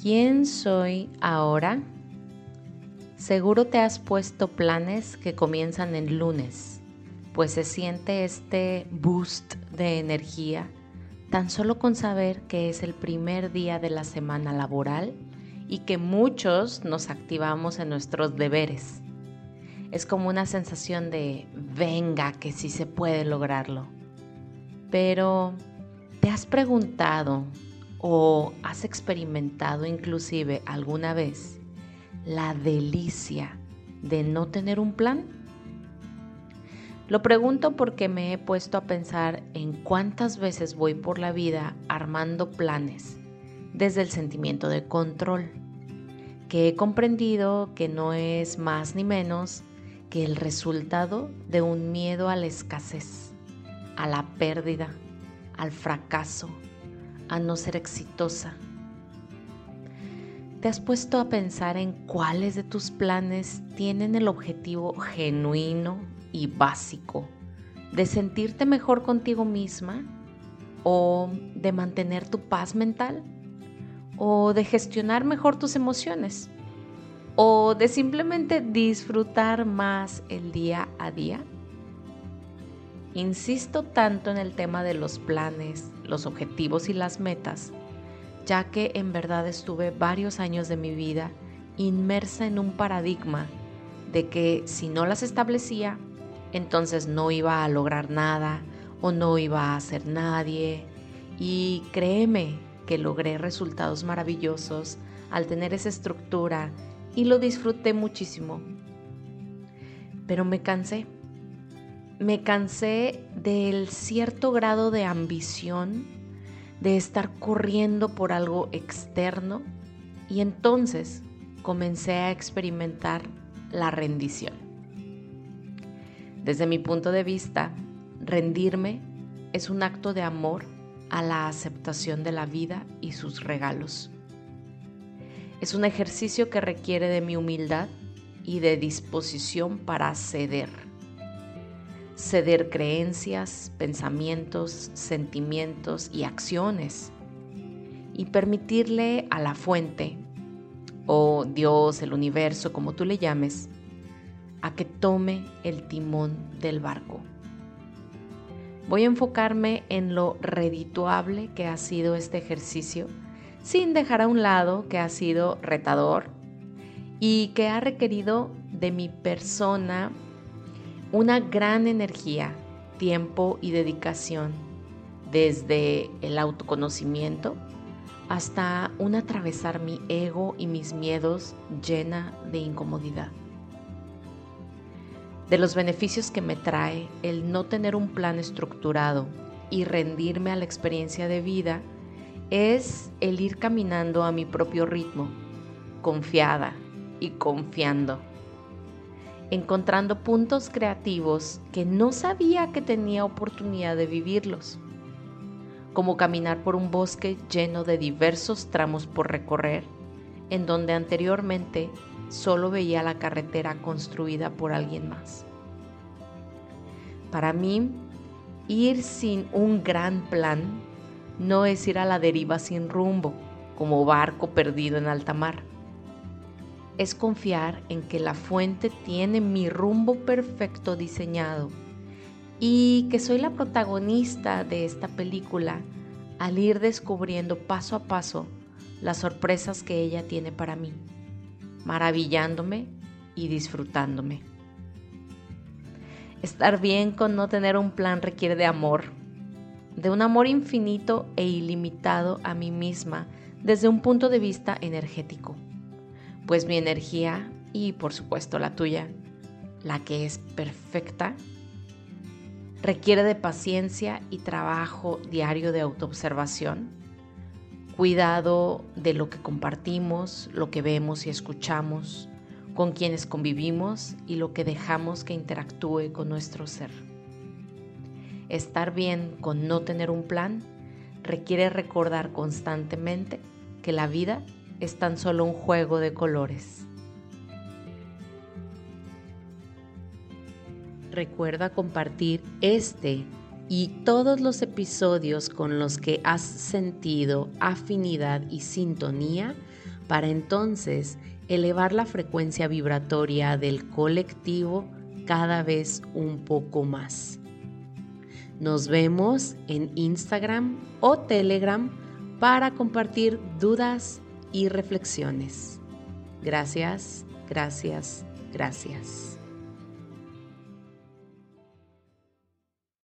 ¿Quién soy ahora? Seguro te has puesto planes que comienzan el lunes, pues se siente este boost de energía tan solo con saber que es el primer día de la semana laboral y que muchos nos activamos en nuestros deberes. Es como una sensación de venga, que sí se puede lograrlo. Pero, ¿te has preguntado o has experimentado inclusive alguna vez la delicia de no tener un plan? Lo pregunto porque me he puesto a pensar en cuántas veces voy por la vida armando planes desde el sentimiento de control, que he comprendido que no es más ni menos que el resultado de un miedo a la escasez, a la pérdida, al fracaso, a no ser exitosa. ¿Te has puesto a pensar en cuáles de tus planes tienen el objetivo genuino y básico de sentirte mejor contigo misma o de mantener tu paz mental o de gestionar mejor tus emociones o de simplemente disfrutar más el día a día? Insisto tanto en el tema de los planes, los objetivos y las metas, ya que en verdad estuve varios años de mi vida inmersa en un paradigma de que si no las establecía, entonces no iba a lograr nada o no iba a ser nadie. Y créeme que logré resultados maravillosos al tener esa estructura y lo disfruté muchísimo. Pero me cansé me cansé del cierto grado de ambición, de estar corriendo por algo externo y entonces comencé a experimentar la rendición. Desde mi punto de vista, rendirme es un acto de amor a la aceptación de la vida y sus regalos. Es un ejercicio que requiere de mi humildad y de disposición para ceder ceder creencias, pensamientos, sentimientos y acciones y permitirle a la fuente o Dios, el universo, como tú le llames, a que tome el timón del barco. Voy a enfocarme en lo redituable que ha sido este ejercicio, sin dejar a un lado que ha sido retador y que ha requerido de mi persona una gran energía, tiempo y dedicación, desde el autoconocimiento hasta un atravesar mi ego y mis miedos llena de incomodidad. De los beneficios que me trae el no tener un plan estructurado y rendirme a la experiencia de vida es el ir caminando a mi propio ritmo, confiada y confiando encontrando puntos creativos que no sabía que tenía oportunidad de vivirlos, como caminar por un bosque lleno de diversos tramos por recorrer, en donde anteriormente solo veía la carretera construida por alguien más. Para mí, ir sin un gran plan no es ir a la deriva sin rumbo, como barco perdido en alta mar es confiar en que la fuente tiene mi rumbo perfecto diseñado y que soy la protagonista de esta película al ir descubriendo paso a paso las sorpresas que ella tiene para mí, maravillándome y disfrutándome. Estar bien con no tener un plan requiere de amor, de un amor infinito e ilimitado a mí misma desde un punto de vista energético pues mi energía y por supuesto la tuya, la que es perfecta, requiere de paciencia y trabajo diario de autoobservación, cuidado de lo que compartimos, lo que vemos y escuchamos, con quienes convivimos y lo que dejamos que interactúe con nuestro ser. Estar bien con no tener un plan requiere recordar constantemente que la vida es tan solo un juego de colores. Recuerda compartir este y todos los episodios con los que has sentido afinidad y sintonía para entonces elevar la frecuencia vibratoria del colectivo cada vez un poco más. Nos vemos en Instagram o Telegram para compartir dudas y reflexiones. Gracias, gracias, gracias.